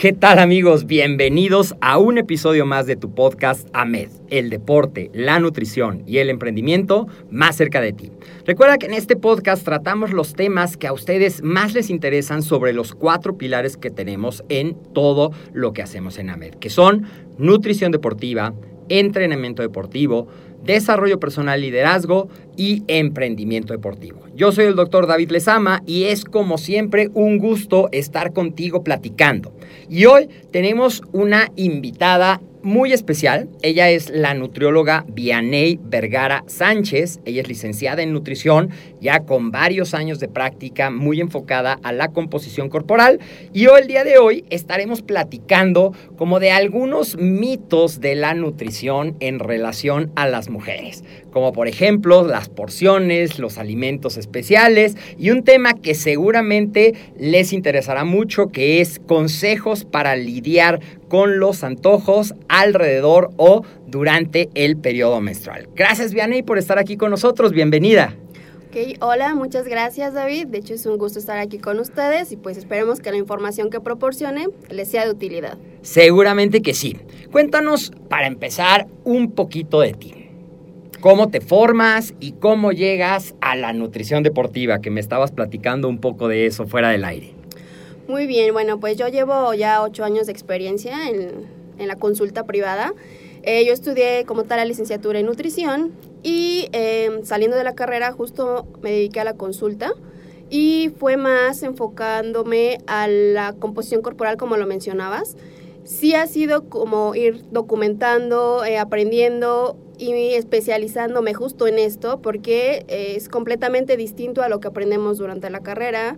¿Qué tal amigos? Bienvenidos a un episodio más de tu podcast AMED, el deporte, la nutrición y el emprendimiento más cerca de ti. Recuerda que en este podcast tratamos los temas que a ustedes más les interesan sobre los cuatro pilares que tenemos en todo lo que hacemos en AMED, que son nutrición deportiva, entrenamiento deportivo, desarrollo personal, liderazgo y emprendimiento deportivo. Yo soy el doctor David Lezama y es como siempre un gusto estar contigo platicando. Y hoy tenemos una invitada muy especial. Ella es la nutrióloga Vianey Vergara Sánchez. Ella es licenciada en nutrición, ya con varios años de práctica, muy enfocada a la composición corporal. Y hoy, el día de hoy, estaremos platicando como de algunos mitos de la nutrición en relación a las mujeres. Como por ejemplo las porciones, los alimentos especiales y un tema que seguramente les interesará mucho que es consejos para lidiar con los antojos alrededor o durante el periodo menstrual. Gracias, Vianney, por estar aquí con nosotros. Bienvenida. Ok, hola, muchas gracias David. De hecho es un gusto estar aquí con ustedes y pues esperemos que la información que proporcione les sea de utilidad. Seguramente que sí. Cuéntanos, para empezar, un poquito de ti. ¿Cómo te formas y cómo llegas a la nutrición deportiva? Que me estabas platicando un poco de eso fuera del aire. Muy bien, bueno, pues yo llevo ya ocho años de experiencia en, en la consulta privada. Eh, yo estudié como tal la licenciatura en nutrición y eh, saliendo de la carrera justo me dediqué a la consulta y fue más enfocándome a la composición corporal como lo mencionabas. Sí ha sido como ir documentando, eh, aprendiendo y especializándome justo en esto porque es completamente distinto a lo que aprendemos durante la carrera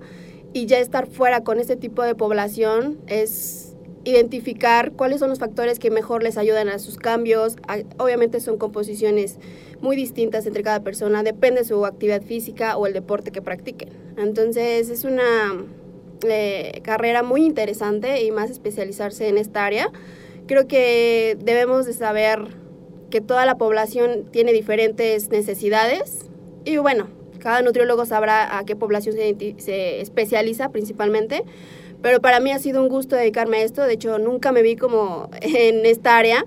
y ya estar fuera con este tipo de población es identificar cuáles son los factores que mejor les ayudan a sus cambios. Obviamente son composiciones muy distintas entre cada persona, depende de su actividad física o el deporte que practiquen. Entonces es una eh, carrera muy interesante y más especializarse en esta área. Creo que debemos de saber que toda la población tiene diferentes necesidades y bueno, cada nutriólogo sabrá a qué población se, especializa principalmente pero para mí ha sido un gusto dedicarme a esto. De hecho, nunca me vi como en esta área,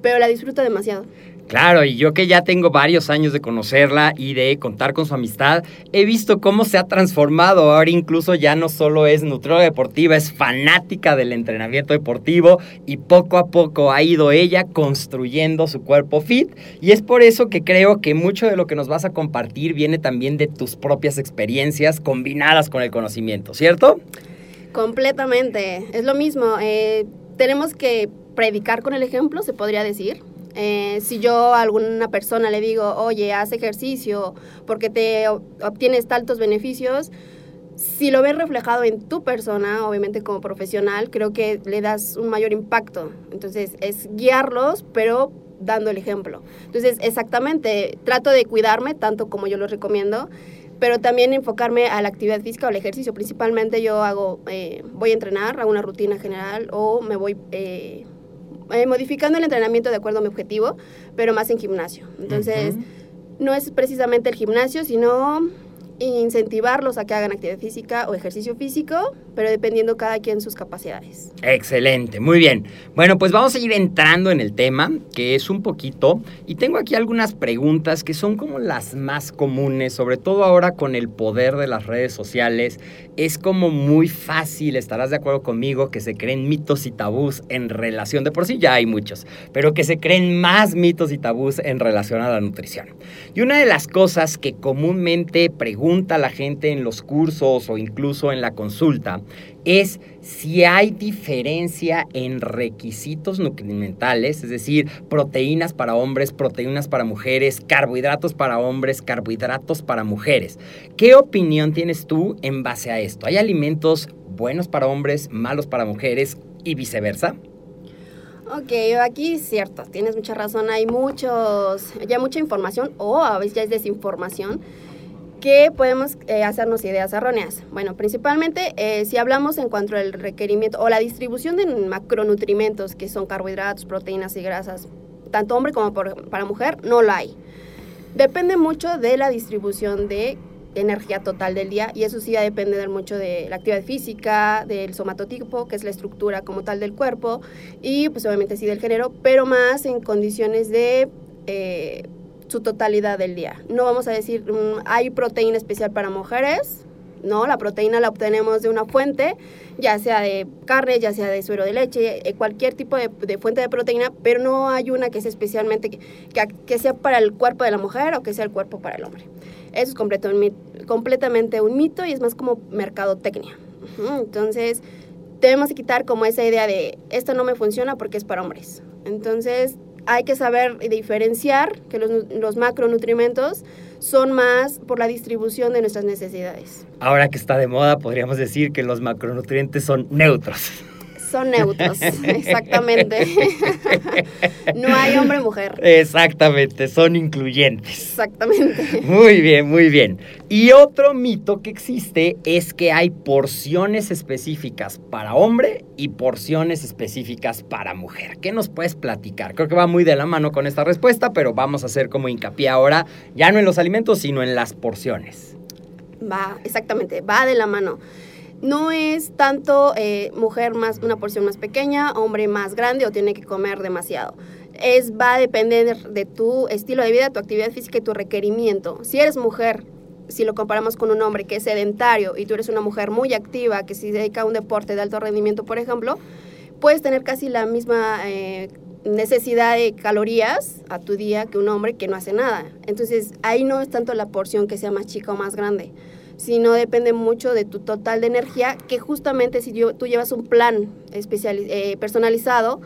pero la disfruto demasiado. Claro, y yo que ya tengo varios años de conocerla y de contar con su amistad, he visto cómo se ha transformado. Ahora incluso ya no solo es nutrióloga deportiva, es fanática del entrenamiento deportivo y poco a poco ha ido ella construyendo su cuerpo fit. Y es por eso que creo que mucho de lo que nos vas a compartir viene también de tus propias experiencias combinadas con el conocimiento, ¿cierto? Completamente, es lo mismo. Eh, tenemos que predicar con el ejemplo, se podría decir. Eh, si yo a alguna persona le digo, oye, haz ejercicio porque te obtienes tantos beneficios, si lo ves reflejado en tu persona, obviamente como profesional, creo que le das un mayor impacto. Entonces, es guiarlos, pero dando el ejemplo. Entonces, exactamente, trato de cuidarme tanto como yo lo recomiendo, pero también enfocarme a la actividad física o al ejercicio. Principalmente yo hago, eh, voy a entrenar, hago una rutina general o me voy eh, eh, modificando el entrenamiento de acuerdo a mi objetivo, pero más en gimnasio. Entonces, no es precisamente el gimnasio, sino incentivarlos a que hagan actividad física o ejercicio físico, pero dependiendo cada quien sus capacidades. Excelente, muy bien. Bueno, pues vamos a ir entrando en el tema, que es un poquito, y tengo aquí algunas preguntas que son como las más comunes, sobre todo ahora con el poder de las redes sociales. Es como muy fácil, estarás de acuerdo conmigo, que se creen mitos y tabús en relación, de por sí ya hay muchos, pero que se creen más mitos y tabús en relación a la nutrición. Y una de las cosas que comúnmente pregunta la gente en los cursos o incluso en la consulta es si hay diferencia en requisitos nutrimentales, es decir, proteínas para hombres, proteínas para mujeres, carbohidratos para hombres, carbohidratos para mujeres. ¿Qué opinión tienes tú en base a esto? ¿Hay alimentos buenos para hombres, malos para mujeres y viceversa? Ok, aquí es cierto, tienes mucha razón, hay muchos, ya mucha información o a veces ya es desinformación que podemos eh, hacernos ideas erróneas. Bueno, principalmente eh, si hablamos en cuanto al requerimiento o la distribución de macronutrientes, que son carbohidratos, proteínas y grasas, tanto hombre como para mujer, no lo hay. Depende mucho de la distribución de energía total del día y eso sí ya depende mucho de la actividad física, del somatotipo, que es la estructura como tal del cuerpo y pues obviamente sí del género, pero más en condiciones de... Eh, su totalidad del día. No vamos a decir, mm, hay proteína especial para mujeres, no, la proteína la obtenemos de una fuente, ya sea de carne, ya sea de suero de leche, eh, cualquier tipo de, fuente de proteína, pero no hay una que sea especialmente, que, que, sea para el cuerpo de la mujer o que sea el cuerpo para el hombre. Eso es completamente un mito y es más como mercadotecnia. Entonces, debemos quitar como esa idea de, esto no me funciona porque es para hombres. Entonces, hay que saber diferenciar que los, los, macronutrientes son más por la distribución de nuestras necesidades. Ahora que está de moda, podríamos decir que los macronutrientes son neutros son neutros, exactamente. no hay hombre-mujer. Exactamente, son incluyentes. Exactamente. Muy bien, muy bien. Y otro mito que existe es que hay porciones específicas para hombre y porciones específicas para mujer. ¿Qué nos puedes platicar? Creo que va muy de la mano con esta respuesta, pero vamos a hacer como hincapié ahora, ya no en los alimentos, sino en las porciones. Va, exactamente, va de la mano no es tanto eh, mujer más una porción más pequeña, hombre más grande o tiene que comer demasiado. Es va a depender de tu estilo de vida, tu actividad física y tu requerimiento. Si eres mujer, si lo comparamos con un hombre que es sedentario y tú eres una mujer muy activa que se dedica a un deporte de alto rendimiento, por ejemplo, puedes tener casi la misma eh, necesidad de calorías a tu día que un hombre que no hace nada. Entonces ahí no es tanto la porción que sea más chica o más grande sino depende mucho de tu total de energía, que justamente si tú llevas un plan especial, eh, personalizado,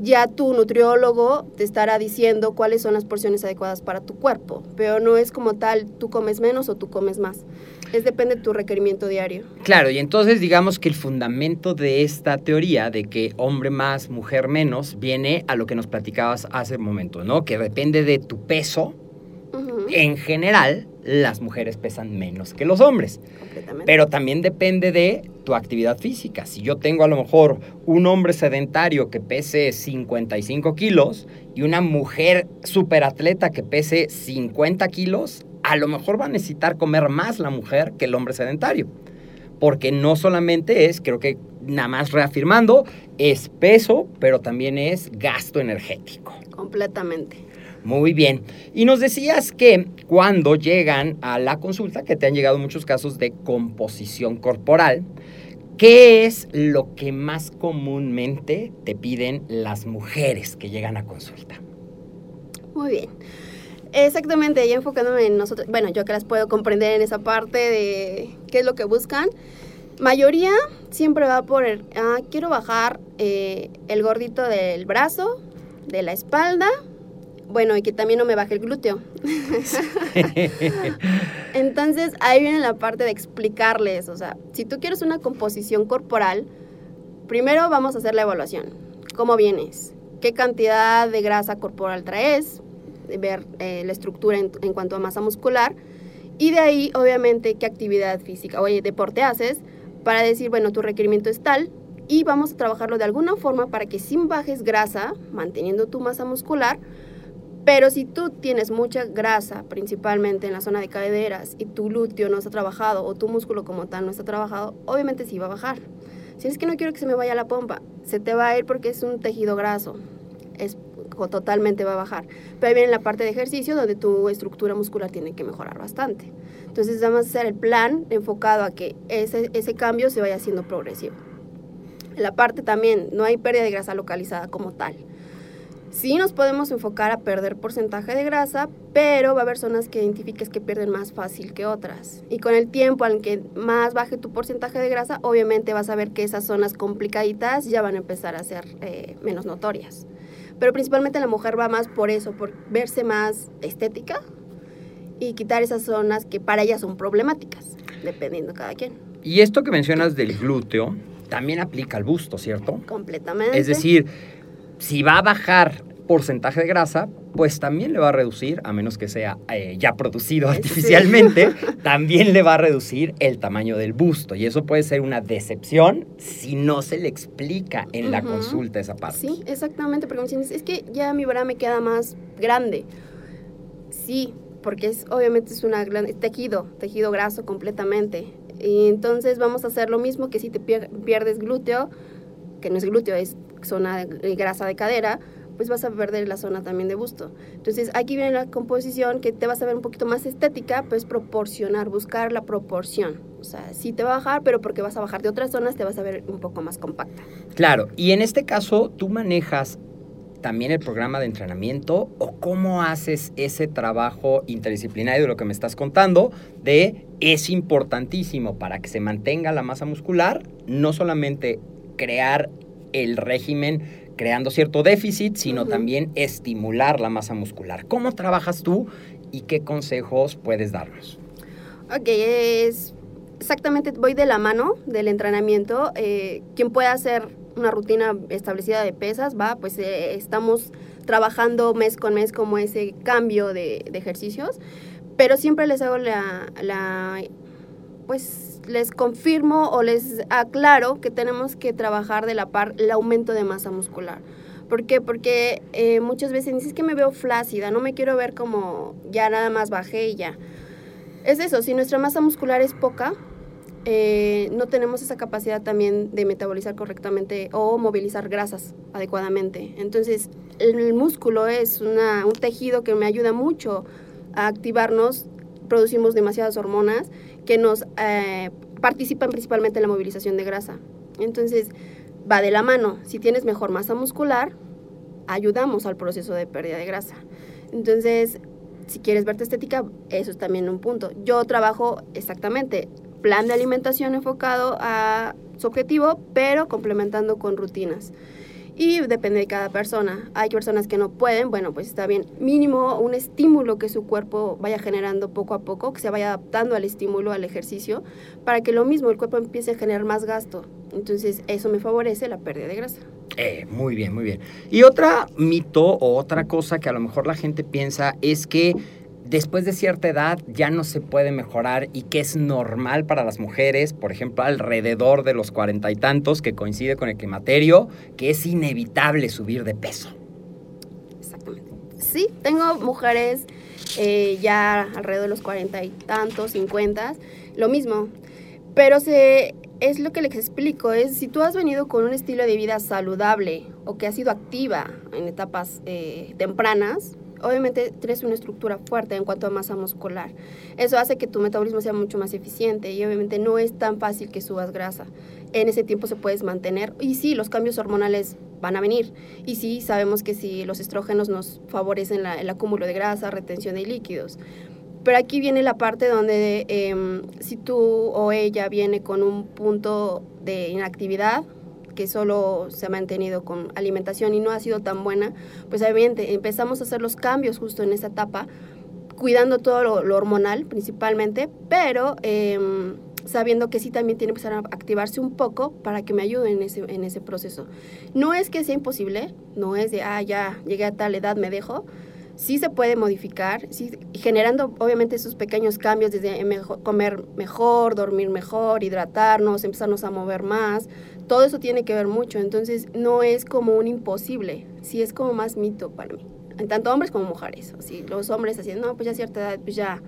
ya tu nutriólogo te estará diciendo cuáles son las porciones adecuadas para tu cuerpo, pero no es como tal, tú comes menos o tú comes más. Es depende de tu requerimiento diario. Claro, y entonces digamos que el fundamento de esta teoría de que hombre más, mujer menos, viene a lo que nos platicabas hace un momento, ¿no? Que depende de tu peso, en general, las mujeres pesan menos que los hombres. Pero también depende de tu actividad física. Si yo tengo a lo mejor un hombre sedentario que pese 55 kilos y una mujer superatleta que pese 50 kilos, a lo mejor va a necesitar comer más la mujer que el hombre sedentario. Porque no solamente es, creo que nada más reafirmando, es peso, pero también es gasto energético. Completamente. Muy bien. Y nos decías que cuando llegan a la consulta, que te han llegado muchos casos de composición corporal, ¿qué es lo que más comúnmente te piden las mujeres que llegan a consulta? Muy bien. Exactamente, ya enfocándome en nosotros, bueno, yo que las puedo comprender en esa parte de qué es lo que buscan. Mayoría siempre va por, el, ah, quiero bajar eh, el gordito del brazo, de la espalda Bueno, y que también no me baje el glúteo. Entonces, ahí viene la parte de explicarles, o sea, si tú quieres una composición corporal, primero vamos a hacer la evaluación. ¿Cómo vienes? ¿Qué cantidad de grasa corporal traes? Ver eh, la estructura en, en cuanto a masa muscular. Y de ahí, obviamente, qué actividad física o deporte haces para decir, bueno, tu requerimiento es tal y vamos a trabajarlo de alguna forma para que sin bajes grasa, manteniendo tu masa muscular, pero si tú tienes mucha grasa, principalmente en la zona de caderas, y tu glúteo no está trabajado o tu músculo como tal no está trabajado, obviamente sí va a bajar. Si es que no quiero que se me vaya la pompa, se te va a ir porque es un tejido graso. Es totalmente va a bajar. Pero ahí viene la parte de ejercicio donde tu estructura muscular tiene que mejorar bastante. Entonces vamos a hacer el plan enfocado a que ese, ese cambio se vaya haciendo progresivo. La parte también, no hay pérdida de grasa localizada como tal. Sí nos podemos enfocar a perder porcentaje de grasa, pero va a haber zonas que identifiques que pierden más fácil que otras. Y con el tiempo, al que más baje tu porcentaje de grasa, obviamente vas a ver que esas zonas complicaditas ya van a empezar a ser eh, menos notorias. Pero principalmente la mujer va más por eso, por verse más estética y quitar esas zonas que para ella son problemáticas, dependiendo cada quien. Y esto que mencionas del glúteo también aplica al busto, ¿cierto? Completamente. Es decir, si va a bajar porcentaje de grasa, pues también le va a reducir, a menos que sea eh, ya producido Sí. artificialmente, también le va a reducir el tamaño del busto. Y eso puede ser una decepción si no se le explica en la consulta esa parte. Sí, exactamente, porque me dicen, es que ya mi bra me queda más grande. Sí, porque es obviamente es una gran, es tejido, tejido graso completamente. Y entonces vamos a hacer lo mismo que si te pier- pierdes glúteo, que no es glúteo, es zona de grasa de cadera, pues vas a perder la zona también de busto. Entonces aquí viene la composición que te vas a ver un poquito más estética, pues proporcionar, buscar la proporción. O sea, sí te va a bajar, pero porque vas a bajar de otras zonas te vas a ver un poco más compacta. Claro, y en este caso, ¿tú manejas también el programa de entrenamiento o cómo haces ese trabajo interdisciplinario de lo que me estás contando? De es importantísimo para que se mantenga la masa muscular, no solamente crear el régimen creando cierto déficit, sino Ujú. también estimular la masa muscular. ¿Cómo trabajas tú y qué consejos puedes darnos? Ok, es exactamente, voy de la mano del entrenamiento. Eh, quien pueda hacer una rutina establecida de pesas, va, pues eh, estamos trabajando mes con mes como ese cambio de, de ejercicios, pero siempre les hago la, la, pues les confirmo o les aclaro que tenemos que trabajar de la par el aumento de masa muscular. ¿Por qué? Porque eh, muchas veces dices que me veo flácida, no me quiero ver como ya nada más bajé y ya. Es eso, si nuestra masa muscular es poca, eh, no tenemos esa capacidad también de metabolizar correctamente o movilizar grasas adecuadamente. Entonces, el, el músculo es una- un tejido que me ayuda mucho a activarnos, producimos demasiadas hormonas que nos eh, participan principalmente en la movilización de grasa. Entonces, va de la mano. Si tienes mejor masa muscular, ayudamos al proceso de pérdida de grasa. Entonces, si quieres verte estética, eso es también un punto. Yo trabajo exactamente plan de alimentación enfocado a su objetivo, pero complementando con rutinas. Y depende de cada persona. Hay personas que no pueden, bueno, pues está bien. Mínimo un estímulo que su cuerpo vaya generando poco a poco, que se vaya adaptando al estímulo, al ejercicio, para que lo mismo el cuerpo empiece a generar más gasto. Entonces eso me favorece la pérdida de grasa. Eh, muy bien, muy bien. Y otra mito o otra cosa que a lo mejor la gente piensa es que después de cierta edad ya no se puede mejorar y que es normal para las mujeres, por ejemplo, alrededor de los cuarenta y tantos, que coincide con el climaterio, que es inevitable subir de peso. Exactamente. Sí, tengo mujeres eh, ya alrededor de los cuarenta y tantos, cincuenta, lo mismo. Pero se, es lo que les explico, es si tú has venido con un estilo de vida saludable o que has sido activa en etapas eh, tempranas, obviamente tienes una estructura fuerte en cuanto a masa muscular. Eso hace que tu metabolismo sea mucho más eficiente y obviamente no es tan fácil que subas grasa. En ese tiempo se puedes mantener y sí, los cambios hormonales van a venir. Y sí, sabemos que sí, los estrógenos nos favorecen el acúmulo de grasa, retención de líquidos. Pero aquí viene la parte donde em, si tú o ella viene con un punto de inactividad, que solo se ha mantenido con alimentación y no ha sido tan buena, pues obviamente empezamos a hacer los cambios justo en esa etapa, cuidando todo lo, hormonal principalmente, pero em, sabiendo que sí también tiene que empezar a activarse un poco para que me ayude en ese, en ese proceso. No es que sea imposible, no es de, ah, ya llegué a tal edad, me dejo. Sí se puede modificar, sí, generando obviamente esos pequeños cambios desde comer mejor, dormir mejor, hidratarnos, empezarnos a mover más. Todo eso tiene que ver mucho, entonces no es como un imposible, sí es como más mito para mí. Tanto hombres como mujeres. Así, los hombres así, no, pues ya a cierta edad, pues ya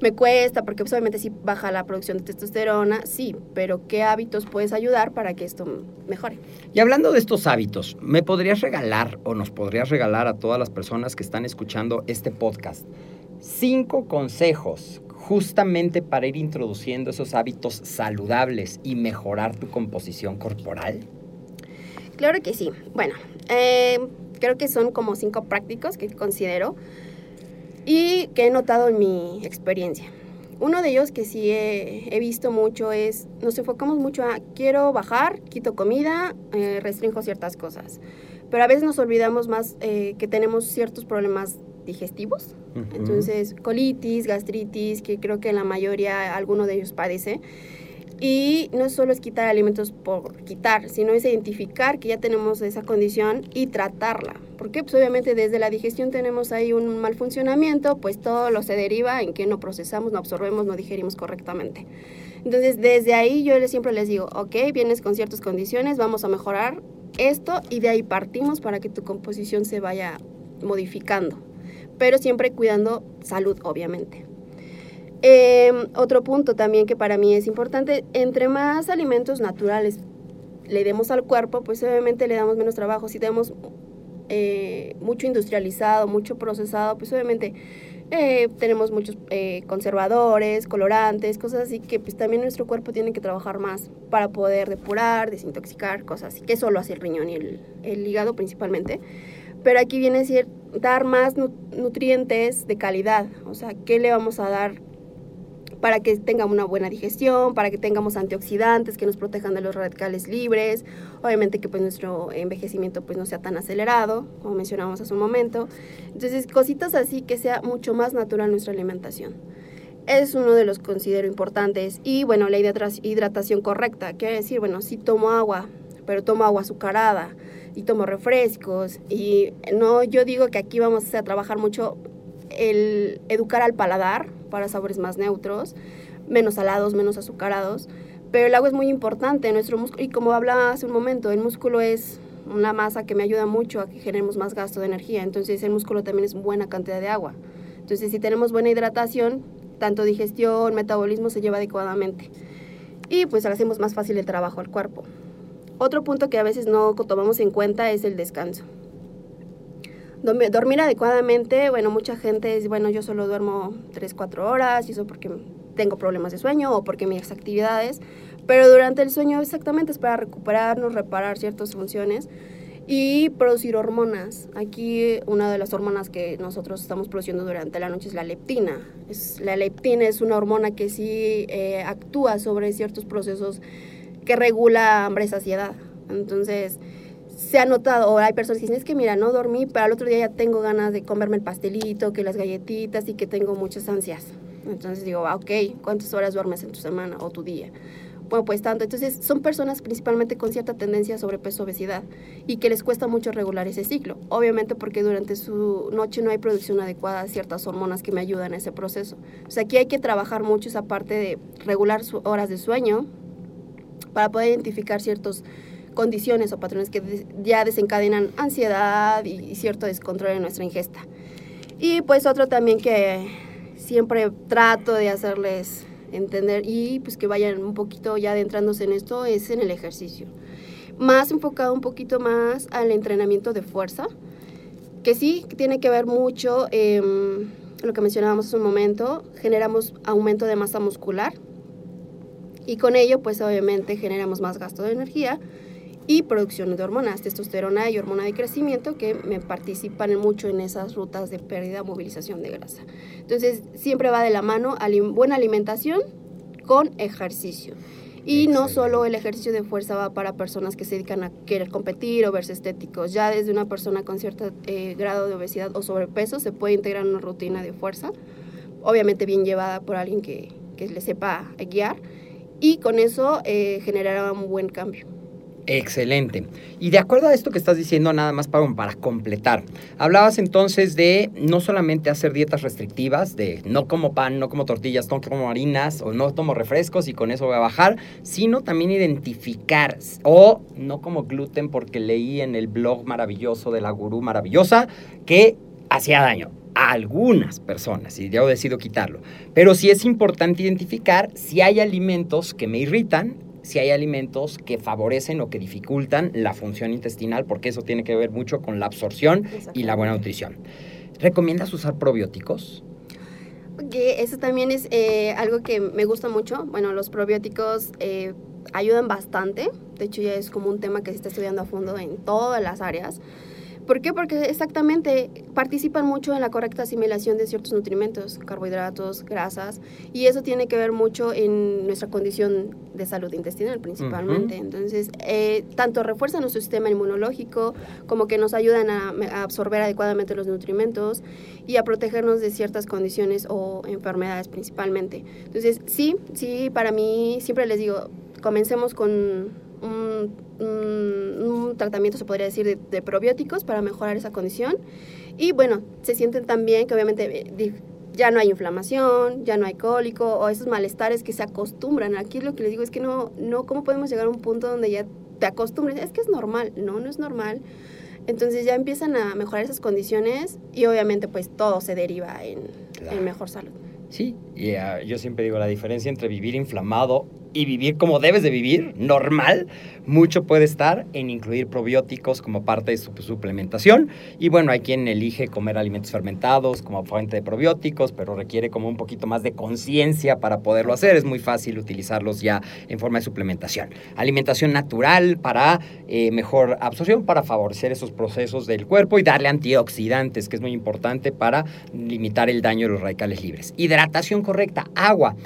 me cuesta, porque pues, obviamente sí baja la producción de testosterona, sí, pero ¿qué hábitos puedes ayudar para que esto mejore? Y hablando de estos hábitos, ¿me podrías regalar o nos podrías regalar a todas las personas que están escuchando este podcast cinco consejos justamente para ir introduciendo esos hábitos saludables y mejorar tu composición corporal? Claro que sí. Bueno, eh, creo que son como cinco prácticos que considero y que he notado en mi experiencia. Uno de ellos que sí he, he visto mucho es, nos enfocamos mucho a quiero bajar, quito comida, eh, restringo ciertas cosas. Pero a veces nos olvidamos más eh, que tenemos ciertos problemas digestivos. Entonces, colitis, gastritis, que creo que la mayoría, alguno de ellos padece. Y no solo es quitar alimentos por quitar, sino es identificar que ya tenemos esa condición y tratarla. Porque pues obviamente desde la digestión tenemos ahí un mal funcionamiento, pues todo lo se deriva en que no procesamos, no absorbemos, no digerimos correctamente. Entonces desde ahí yo siempre les digo, ok, vienes con ciertas condiciones, vamos a mejorar esto y de ahí partimos para que tu composición se vaya modificando, pero siempre cuidando salud, obviamente. Eh, otro punto también que para mí es importante, entre más alimentos naturales le demos al cuerpo, pues obviamente le damos menos trabajo. Si tenemos eh, mucho industrializado, mucho procesado, pues obviamente eh, tenemos muchos eh, conservadores, colorantes, cosas así que pues también nuestro cuerpo tiene que trabajar más para poder depurar, desintoxicar, cosas así, que eso lo hace el riñón y el, el hígado principalmente. Pero aquí viene decir dar más nu- nutrientes de calidad, o sea, ¿qué le vamos a dar para que tenga una buena digestión, para que tengamos antioxidantes que nos protejan de los radicales libres, obviamente que pues nuestro envejecimiento pues no sea tan acelerado, como mencionamos hace un momento. Entonces, cositas así que sea mucho más natural nuestra alimentación. Es uno de los considero importantes. Y bueno, la hidrata- hidratación correcta, quiere decir, bueno, sí tomo agua, pero tomo agua azucarada y tomo refrescos. Y no, yo digo que aquí vamos a trabajar mucho el educar al paladar para sabores más neutros, menos salados, menos azucarados. Pero el agua es muy importante nuestro músculo. Y como hablaba hace un momento, el músculo es una masa que me ayuda mucho a que generemos más gasto de energía. Entonces el músculo también es buena cantidad de agua. Entonces si tenemos buena hidratación, tanto digestión, metabolismo se lleva adecuadamente. Y pues hacemos más fácil el trabajo al cuerpo. Otro punto que a veces no tomamos en cuenta es el descanso. Dormi- Dormir adecuadamente, bueno, mucha gente es, bueno, yo solo duermo 3, 4 horas y eso porque tengo problemas de sueño o porque mis actividades, pero durante el sueño exactamente es para recuperarnos, reparar ciertas funciones y producir hormonas. Aquí una de las hormonas que nosotros estamos produciendo durante la noche es la leptina. Es, la leptina es una hormona que sí eh, actúa sobre ciertos procesos que regula hambre y saciedad. Entonces, se ha notado, o hay personas que dicen, es que mira, no dormí, pero al otro día ya tengo ganas de comerme el pastelito, que las galletitas y que tengo muchas ansias. Entonces digo, ah, ok, ¿cuántas horas duermes en tu semana o tu día? Bueno, pues tanto. Entonces son personas principalmente con cierta tendencia a sobrepeso, obesidad y que les cuesta mucho regular ese ciclo. Obviamente porque durante su noche no hay producción adecuada de ciertas hormonas que me ayudan a ese proceso. O sea, aquí hay que trabajar mucho esa parte de regular horas de sueño para poder identificar ciertas condiciones o patrones que ya desencadenan ansiedad y, cierto descontrol en nuestra ingesta. Y pues otro también que siempre trato de hacerles entender y pues que vayan un poquito ya adentrándose en esto es en el ejercicio. Más enfocado un poquito más al entrenamiento de fuerza, que sí tiene que ver mucho em, lo que mencionábamos hace un momento, generamos aumento de masa muscular y con ello pues obviamente generamos más gasto de energía y producción de hormonas, testosterona y hormona de crecimiento que me participan mucho en esas rutas de pérdida, movilización de grasa. Entonces siempre va de la mano buena alimentación con ejercicio. Y no Excelente. solo el ejercicio de fuerza va para personas que se dedican a querer competir o verse estéticos. Ya desde una persona con cierto eh, grado de obesidad o sobrepeso se puede integrar una rutina de fuerza, obviamente bien llevada por alguien que, que le sepa guiar. Y con eso eh, generará un buen cambio. Excelente. Y de acuerdo a esto que estás diciendo, nada más para, para completar, hablabas entonces de no solamente hacer dietas restrictivas, de no como pan, no como tortillas, no como harinas o no tomo refrescos y con eso voy a bajar, sino también identificar o no como gluten porque leí en el blog maravilloso de la gurú maravillosa que hacía daño a algunas personas y yo decido quitarlo. Pero sí es importante identificar si hay alimentos que me irritan si hay alimentos que favorecen o que dificultan la función intestinal, porque eso tiene que ver mucho con la absorción y la buena nutrición. ¿Recomiendas usar probióticos? Que eso también es eh, algo que me gusta mucho. Bueno, los probióticos eh, ayudan bastante. De hecho, ya es como un tema que se está estudiando a fondo en todas las áreas. ¿Por qué? Porque exactamente participan mucho en la correcta asimilación de ciertos nutrimentos, carbohidratos, grasas, y eso tiene que ver mucho en nuestra condición de salud intestinal principalmente. Entonces, eh, tanto refuerzan nuestro sistema inmunológico como que nos ayudan a, a absorber adecuadamente los nutrimentos y a protegernos de ciertas condiciones o enfermedades principalmente. Entonces, sí, sí, para mí siempre les digo, comencemos con un, un- un tratamiento, se podría decir, de, de probióticos para mejorar esa condición. Y bueno, se sienten también que obviamente eh, ya no hay inflamación, ya no hay cólico o esos malestares que se acostumbran. Aquí lo que les digo es que no, no, ¿cómo podemos llegar a un punto donde ya te acostumbres? Es que es normal, no, no es normal. Entonces ya empiezan a mejorar esas condiciones y obviamente pues todo se deriva en, Claro. en mejor salud. Sí, y ah, yo siempre digo la diferencia entre vivir inflamado y vivir como debes de vivir, normal, mucho puede estar en incluir probióticos como parte de su suplementación. Y bueno, hay quien elige comer alimentos fermentados como fuente de probióticos, pero requiere como un poquito más de conciencia para poderlo hacer. Es muy fácil utilizarlos ya en forma de suplementación. Alimentación natural para eh, mejor absorción, para favorecer esos procesos del cuerpo y darle antioxidantes, que es muy importante para limitar el daño de los radicales libres. Hidratación correcta, agua.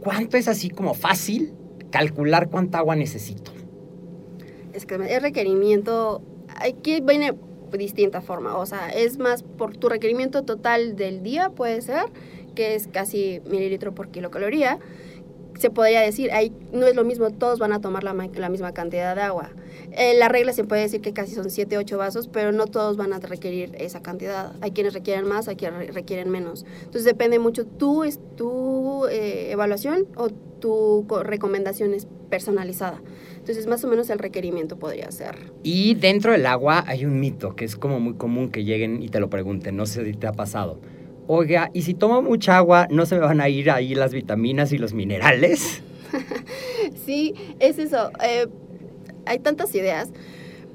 ¿Cuánto es así como fácil calcular cuánta agua necesito? Es que es requerimiento, aquí viene distinta forma, o sea, es más por tu requerimiento total del día, puede ser, que es casi mililitro por kilocaloría. Se podría decir, ahí no es lo mismo, todos van a tomar la, la misma cantidad de agua. Eh, la regla se puede decir que casi son 7, 8 vasos, pero no todos van a requerir esa cantidad. Hay quienes requieren más, hay quienes re- requieren menos. Entonces depende mucho tu, tu eh, evaluación o tu co- recomendación es personalizada. Entonces más o menos el requerimiento podría ser. Y dentro del agua hay un mito que es como muy común que lleguen y te lo pregunten, no sé si te ha pasado. Oiga, ¿y si tomo mucha agua no se me van a ir ahí las vitaminas y los minerales? Sí, es eso. eh, hay tantas ideas.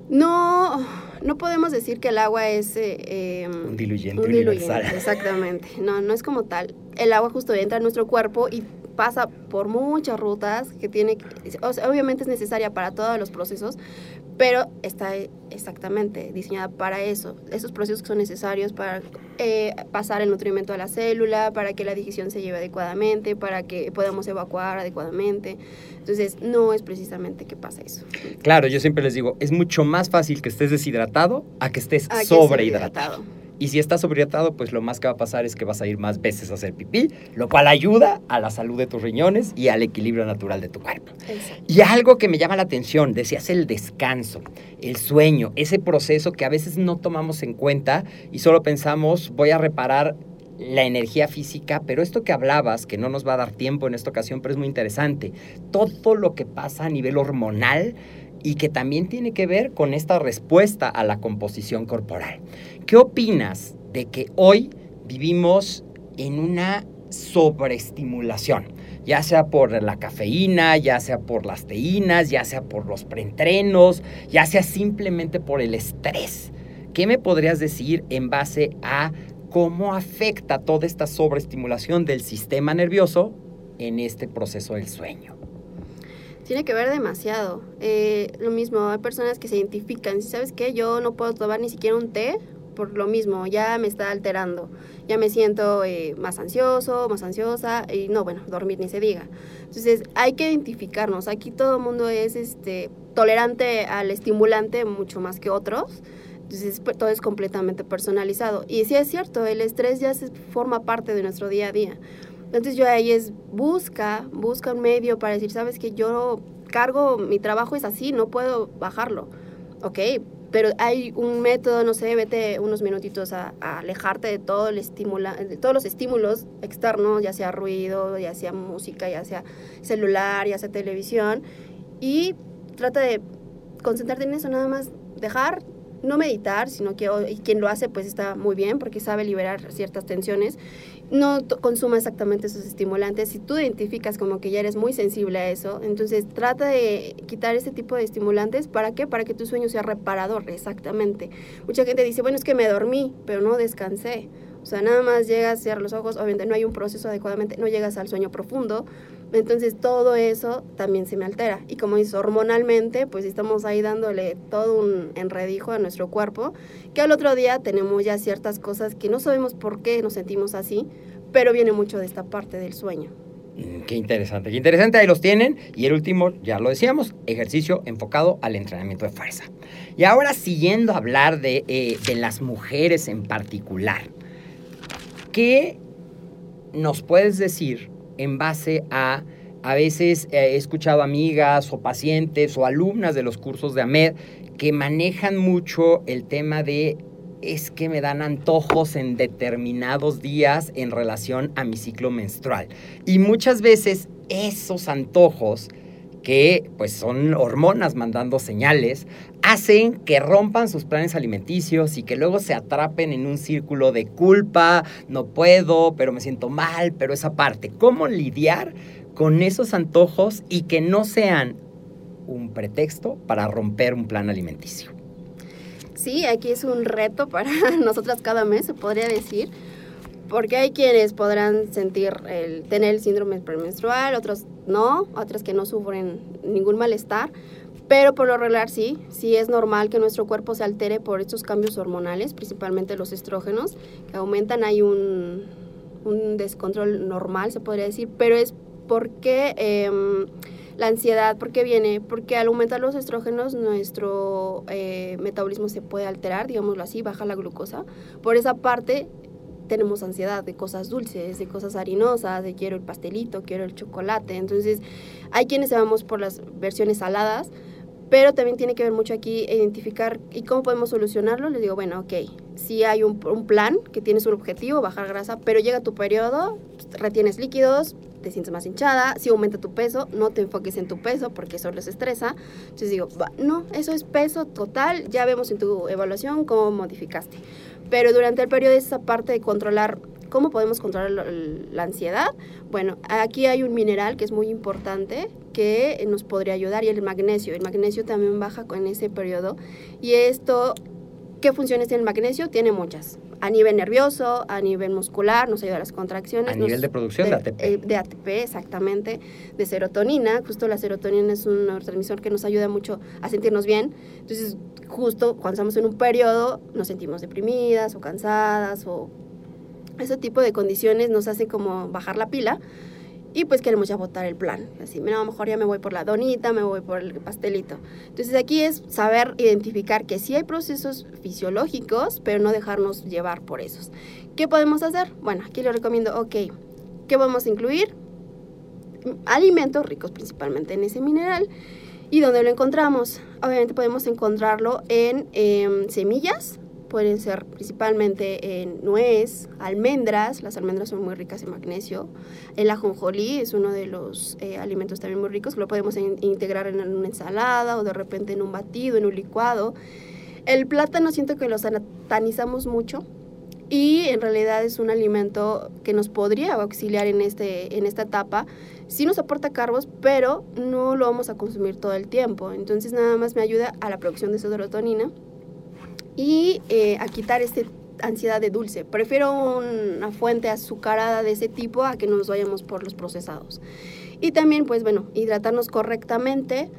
No, no podemos decir que el agua es... eh, em, Un diluyente un diluyente, universal. exactamente. No, no es como tal. El agua justo entra en nuestro cuerpo y pasa por muchas rutas que tiene... o sea, obviamente es necesaria para todos los procesos, pero está exactamente diseñada para eso. Esos procesos que son necesarios para eh, pasar el nutrimento a la célula, para que la digestión se lleve adecuadamente, para que podamos evacuar adecuadamente. Entonces, no es precisamente que pasa eso. Claro, yo siempre les digo, es mucho más fácil que estés deshidratado a que estés sobrehidratado. Y si estás sobrehidratado, pues lo más que va a pasar es que vas a ir más veces a hacer pipí, lo cual ayuda a la salud de tus riñones y al equilibrio natural de tu cuerpo. Exacto. Y algo que me llama la atención, decías el descanso, el sueño, ese proceso que a veces no tomamos en cuenta y solo pensamos, voy a reparar la energía física, pero esto que hablabas, que no nos va a dar tiempo en esta ocasión, pero es muy interesante, todo lo que pasa a nivel hormonal y que también tiene que ver con esta respuesta a la composición corporal. ¿Qué opinas de que hoy vivimos en una sobreestimulación? ya sea por la cafeína, ya sea por las teínas, ya sea por los preentrenos, ya sea simplemente por el estrés. ¿Qué me podrías decir en base a cómo afecta toda esta sobreestimulación del sistema nervioso en este proceso del sueño? Tiene que ver demasiado. Eh, lo mismo, hay personas que se identifican. Si sabes qué, yo no puedo tomar ni siquiera un té por lo mismo, ya me está alterando, ya me siento eh, más ansioso, más ansiosa, y no, bueno, dormir ni se diga. Entonces, hay que identificarnos, aquí todo el mundo es este, tolerante al estimulante mucho más que otros, entonces pues, todo es completamente personalizado. Y sí es cierto, el estrés ya se forma parte de nuestro día a día. Entonces yo ahí es busca, busca un medio para decir, sabes que yo cargo, mi trabajo es así, no puedo bajarlo. Ok, pero hay un método, no sé, vete unos minutitos a, a alejarte de, todo el estimula, de todos los estímulos externos, ya sea ruido, ya sea música, ya sea celular, ya sea televisión, y trata de concentrarte en eso, nada más dejar, no meditar, sino que y quien lo hace pues está muy bien porque sabe liberar ciertas tensiones no consuma exactamente esos estimulantes. Si tú identificas como que ya eres muy sensible a eso, entonces trata de quitar ese tipo de estimulantes. ¿Para qué? Para que tu sueño sea reparador, exactamente. Mucha gente dice, bueno, es que me dormí, pero no descansé. O sea, nada más llegas, cierras los ojos, obviamente no hay un proceso adecuadamente, no llegas al sueño profundo. Entonces todo eso también se me altera. Y como dices, hormonalmente, pues estamos ahí dándole todo un enredijo a nuestro cuerpo, que al otro día tenemos ya ciertas cosas que no sabemos por qué nos sentimos así, pero viene mucho de esta parte del sueño. Mm, Qué interesante, qué interesante, ahí los tienen. Y el último, ya lo decíamos, ejercicio enfocado al entrenamiento de fuerza. Y ahora siguiendo a hablar de, eh, de las mujeres en particular, ¿qué nos puedes decir en base a, a veces eh, he escuchado amigas o pacientes o alumnas de los cursos de AMED que manejan mucho el tema de es que me dan antojos en determinados días en relación a mi ciclo menstrual. Y muchas veces esos antojos que pues son hormonas mandando señales, hacen que rompan sus planes alimenticios y que luego se atrapen en un círculo de culpa, no puedo, pero me siento mal, pero esa parte. ¿Cómo lidiar con esos antojos y que no sean un pretexto para romper un plan alimenticio? Sí, aquí es un reto para nosotras cada mes, se podría decir, porque hay quienes podrán sentir el tener el síndrome premenstrual, otros no, otras que no sufren ningún malestar, pero por lo regular sí, sí es normal que nuestro cuerpo se altere por estos cambios hormonales, principalmente los estrógenos, que aumentan, hay un, un descontrol normal, se podría decir, pero es porque eh, la ansiedad, ¿por qué viene? Porque al aumentar los estrógenos nuestro eh, metabolismo se puede alterar, digámoslo así, baja la glucosa. Por esa parte tenemos ansiedad de cosas dulces, de cosas harinosas, de quiero el pastelito, quiero el chocolate. Entonces, hay quienes se vamos por las versiones saladas, pero también tiene que ver mucho aquí identificar y cómo podemos solucionarlo. Les digo, bueno, ok, si hay un, un plan que tienes un objetivo, bajar grasa, pero llega tu periodo, retienes líquidos, te sientes más hinchada, si aumenta tu peso, no te enfoques en tu peso porque eso les estresa. Entonces digo, no, eso es peso total, ya vemos en tu evaluación cómo modificaste. Pero durante el periodo esa parte de controlar, ¿cómo podemos controlar la, ansiedad? Bueno, aquí hay un mineral que es muy importante que nos podría ayudar y el magnesio. El magnesio también baja con ese periodo y esto ¿Qué funciones tiene el magnesio? Tiene muchas. A nivel nervioso, a nivel muscular, nos ayuda a las contracciones. A nivel de producción de, ATP. eh, de ATP, exactamente. De serotonina. Justo la serotonina es un neurotransmisor que nos ayuda mucho a sentirnos bien. Entonces, justo cuando estamos en un periodo, nos sentimos deprimidas o cansadas o ese tipo de condiciones nos hace como bajar la pila y pues queremos ya votar el plan. Así, mira, a lo mejor ya me voy por la donita, me voy por el pastelito. Entonces aquí es saber identificar que sí hay procesos fisiológicos, pero no dejarnos llevar por esos. ¿Qué podemos hacer? Bueno, aquí le recomiendo, ok, ¿qué vamos a incluir? Alimentos ricos principalmente en ese mineral. ¿Y dónde lo encontramos? Obviamente podemos encontrarlo en em, semillas, pueden ser principalmente en nuez, almendras, las almendras son muy ricas en magnesio, el ajonjolí es uno de los eh, alimentos también muy ricos, lo podemos in- integrar en una ensalada o de repente en un batido, en un licuado. El plátano siento que lo satanizamos mucho y en realidad es un alimento que nos podría auxiliar en, este, en esta etapa. Sí nos aporta carbos, pero no lo vamos a consumir todo el tiempo. Entonces nada más me ayuda a la producción de serotonina y eh, a quitar esta ansiedad de dulce. Prefiero una fuente azucarada de ese tipo a que nos vayamos por los procesados. Y también, pues bueno, hidratarnos correctamente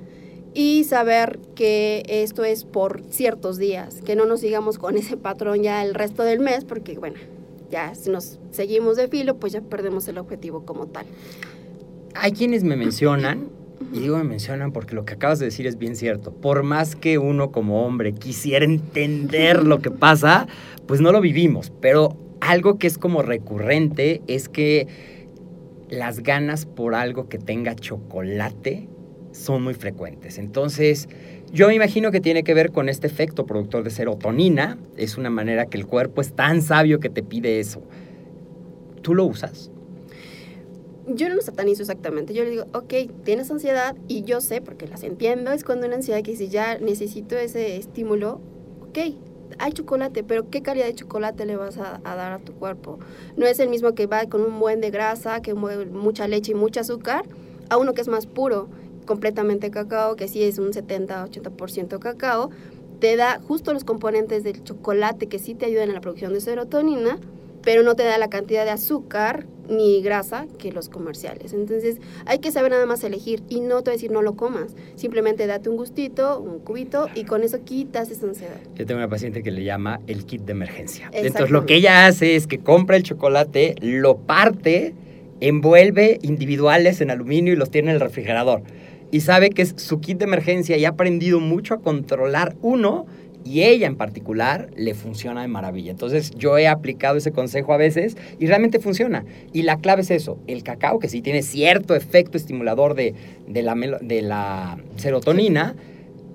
y saber que esto es por ciertos días, que no nos sigamos con ese patrón ya el resto del mes, porque bueno, ya si nos seguimos de filo, pues ya perdemos el objetivo como tal. Hay quienes me mencionan, y digo me mencionan porque lo que acabas de decir es bien cierto, por más que uno como hombre quisiera entender lo que pasa, pues no lo vivimos, pero algo que es como recurrente es que las ganas por algo que tenga chocolate son muy frecuentes. Entonces, yo me imagino que tiene que ver con este efecto productor de serotonina. Es una manera que el cuerpo es tan sabio que te pide eso. ¿Tú lo usas? Yo no lo satanizo exactamente. Yo le digo, ok, tienes ansiedad y yo sé, porque las entiendo, es cuando una ansiedad que dice, ya necesito ese estímulo, ok, hay chocolate, pero ¿qué calidad de chocolate le vas a, a, dar a tu cuerpo? No es el mismo que va con un buen de grasa, que mueve mucha leche y mucho azúcar, a uno que es más puro, completamente cacao, que sí es un 70-80% cacao, te da justo los componentes del chocolate que sí te ayudan a la producción de serotonina, pero no te da la cantidad de azúcar ni grasa que los comerciales. Entonces hay que saber nada más elegir y no te voy a decir no lo comas, simplemente date un gustito, un cubito y con eso quitas esa ansiedad. Yo tengo una paciente que le llama el kit de emergencia. Entonces lo que ella hace es que compra el chocolate, lo parte, envuelve individuales en aluminio y los tiene en el refrigerador. Y sabe que es su kit de emergencia y ha aprendido mucho a controlar uno y ella en particular le funciona de maravilla. Entonces yo he aplicado ese consejo a veces y realmente funciona. Y la clave es eso, el cacao que sí tiene cierto efecto estimulador de, de, la, de la, serotonina,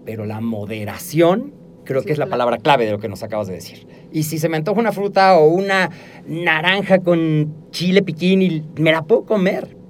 pero la moderación creo sí, que es la palabra clave de lo que nos acabas de decir. Y si se me antoja una fruta o una naranja con chile piquín y me la puedo comer,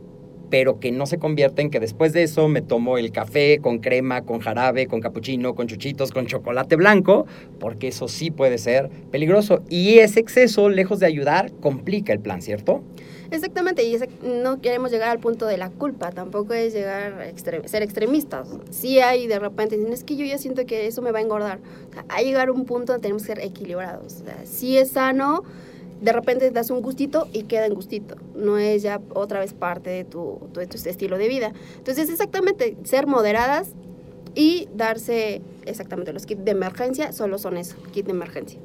pero que no se convierta en que después de eso me tomo el café con crema, con jarabe, con capuchino, con chuchitos, con chocolate blanco, porque eso sí puede ser peligroso. Y ese exceso, lejos de ayudar, complica el plan, ¿cierto? Exactamente, y no queremos llegar al punto de la culpa, tampoco es llegar a ser extremistas. Sí hay de repente, es que yo ya siento que eso me va a engordar. O sea, hay llegar a un punto donde tenemos que ser equilibrados. O sea, sí es sano, de repente das un gustito y queda en gustito. No es ya otra vez parte de tu, de tu estilo de vida. Entonces, exactamente, ser moderadas y darse exactamente los kits de emergencia, solo son eso, kit de emergencia.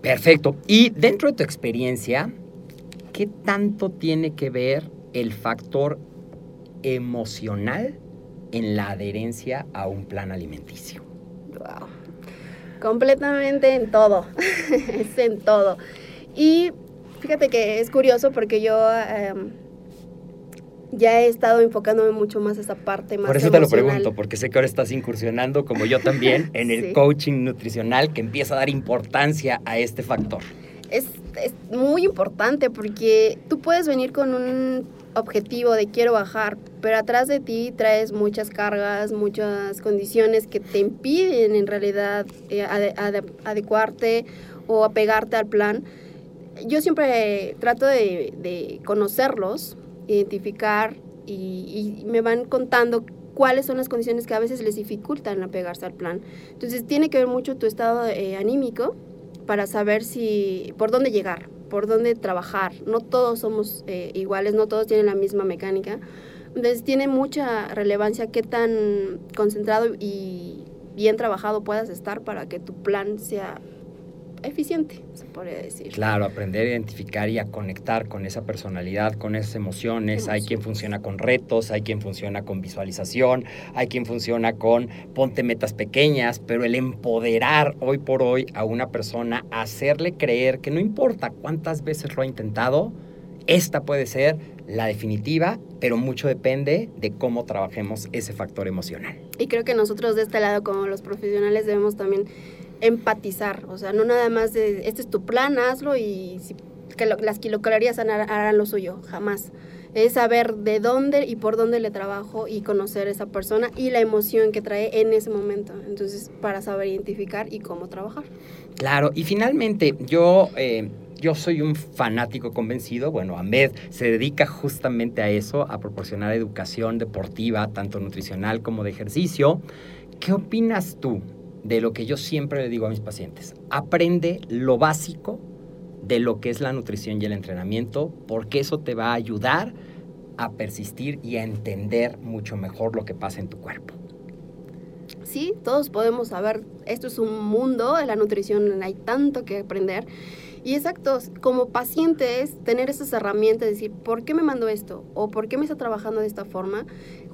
Perfecto. Y dentro de tu experiencia, ¿qué tanto tiene que ver el factor emocional en la adherencia a un plan alimenticio? Wow. Completamente en todo. es en todo. Y fíjate que es curioso porque yo eh, ya he estado enfocándome mucho más a esa parte más Por eso emocional. te lo pregunto, porque sé que ahora estás incursionando, como yo también, en el Sí. coaching nutricional que empieza a dar importancia a este factor. Es, es muy importante porque tú puedes venir con un objetivo de quiero bajar, pero atrás de ti traes muchas cargas, muchas condiciones que te impiden en realidad eh, ade- ade- adecuarte o apegarte al plan. Yo siempre trato de, conocerlos, identificar y, y me van contando cuáles son las condiciones que a veces les dificultan apegarse al plan. Entonces tiene que ver mucho tu estado eh, anímico para saber si por dónde llegar, por dónde trabajar. No todos somos eh, iguales, no todos tienen la misma mecánica. Entonces tiene mucha relevancia qué tan concentrado y bien trabajado puedas estar para que tu plan sea eficiente, se podría decir. Claro, aprender a identificar y a conectar con esa personalidad, con esas emociones. Hay quien funciona con retos, hay quien funciona con visualización, hay quien funciona con ponte metas pequeñas, pero el empoderar hoy por hoy a una persona, hacerle creer que no importa cuántas veces lo ha intentado, esta puede ser la definitiva, pero mucho depende de cómo trabajemos ese factor emocional. Y creo que nosotros de este lado, como los profesionales, debemos también empatizar. O sea, no nada más de, este es tu plan, hazlo y si, que las kilocalorías harán, lo suyo, jamás. Es saber de dónde y por dónde le trabajo y conocer a esa persona y la emoción que trae en ese momento. Entonces, para saber identificar y cómo trabajar. Claro, y finalmente yo, eh, yo soy un fanático convencido, bueno, Ahmed se dedica justamente a eso, a proporcionar educación deportiva, tanto nutricional como de ejercicio. ¿Qué opinas tú de lo que yo siempre le digo a mis pacientes? Aprende lo básico de lo que es la nutrición y el entrenamiento, porque eso te va a ayudar a persistir y a entender mucho mejor lo que pasa en tu cuerpo. sí, todos podemos saber, esto es un mundo, en la nutrición hay tanto que aprender. Y exacto, como pacientes, tener esas herramientas, decir, ¿por qué me mando esto? ¿O por qué me está trabajando de esta forma?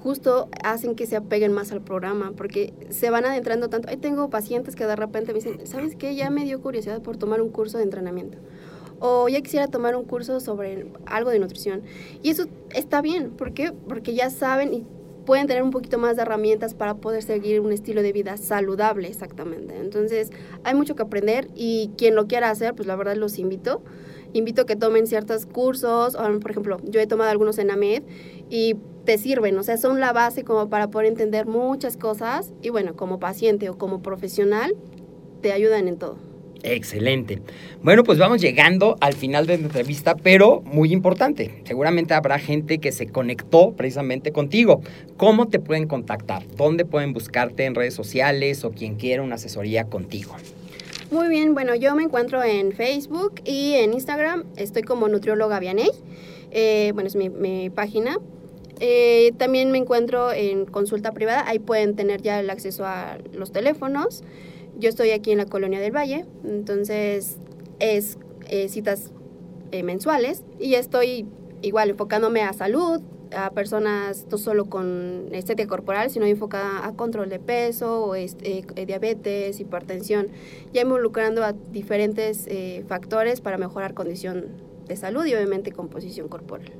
Justo hacen que se apeguen más al programa, porque se van adentrando tanto. Ahí tengo pacientes que de repente me dicen, ¿sabes qué? Ya me dio curiosidad por tomar un curso de entrenamiento. O ya quisiera tomar un curso sobre algo de nutrición. Y eso está bien, ¿por qué? Porque ya saben y pueden tener un poquito más de herramientas para poder seguir un estilo de vida saludable, exactamente. Entonces, hay mucho que aprender y quien lo quiera hacer, pues la verdad los invito. Invito a que tomen ciertos cursos, o, por ejemplo, yo he tomado algunos en AMED y te sirven, o sea, son la base como para poder entender muchas cosas y bueno, como paciente o como profesional, te ayudan en todo. Excelente. Bueno, pues vamos llegando al final de la entrevista, pero muy importante. Seguramente habrá gente que se conectó precisamente contigo. ¿Cómo te pueden contactar? ¿Dónde pueden buscarte en redes sociales o quien quiera una asesoría contigo? Muy bien, bueno, yo me encuentro en Facebook y en Instagram. Estoy como nutrióloga Vianey. Eh, bueno, es mi, mi página. Eh, también me encuentro en consulta privada. Ahí pueden tener ya el acceso a los teléfonos. Yo estoy aquí en la Colonia del Valle, entonces es eh, citas eh, mensuales y estoy igual enfocándome a salud, a personas no solo con estética corporal, sino enfocada a control de peso, este, eh, diabetes, hipertensión, ya involucrando a diferentes eh, factores para mejorar condición de salud y obviamente composición corporal.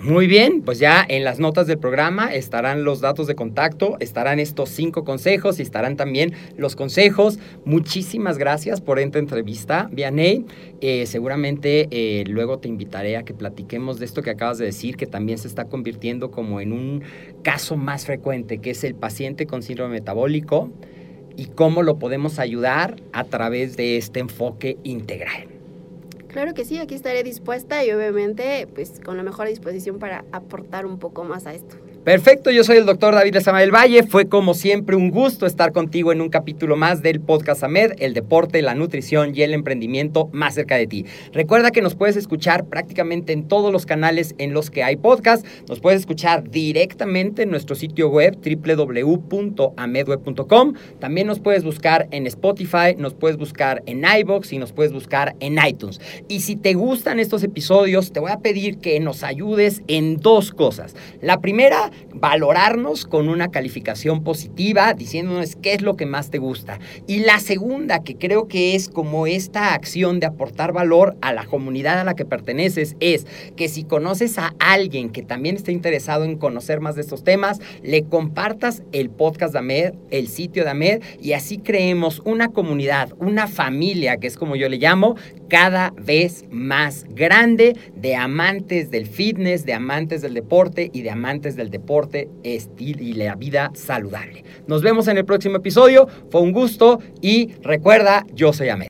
Muy bien, pues ya en las notas del programa estarán los datos de contacto, estarán estos cinco consejos y estarán también los consejos. Muchísimas gracias por esta entrevista, Vianey. Eh, seguramente eh, luego te invitaré a que platiquemos de esto que acabas de decir, que también se está convirtiendo como en un caso más frecuente, que es el paciente con síndrome metabólico y cómo lo podemos ayudar a través de este enfoque integral. Claro que sí, aquí estaré dispuesta y obviamente pues con la mejor disposición para aportar un poco más a esto. Perfecto, yo soy el doctor David Lezama del Valle. Fue como siempre un gusto estar contigo en un capítulo más del podcast AMED, el deporte, la nutrición y el emprendimiento más cerca de ti. Recuerda que nos puedes escuchar prácticamente en todos los canales en los que hay podcast. Nos puedes escuchar directamente en nuestro sitio web www.amedweb.com. También nos puedes buscar en Spotify, nos puedes buscar en iBox y nos puedes buscar en iTunes. Y si te gustan estos episodios, te voy a pedir que nos ayudes en dos cosas. La primera, valorarnos con una calificación positiva, diciéndonos qué es lo que más te gusta. Y la segunda, que creo que es como esta acción de aportar valor a la comunidad a la que perteneces, es que si conoces a alguien que también está interesado en conocer más de estos temas, le compartas el podcast de AMED, el sitio de AMED, y así creemos una comunidad, una familia, que es como yo le llamo, cada vez más grande de amantes del fitness, de amantes del deporte y de amantes del deporte estilo y la vida saludable. Nos vemos en el próximo episodio. Fue un gusto y recuerda, yo soy Ahmed.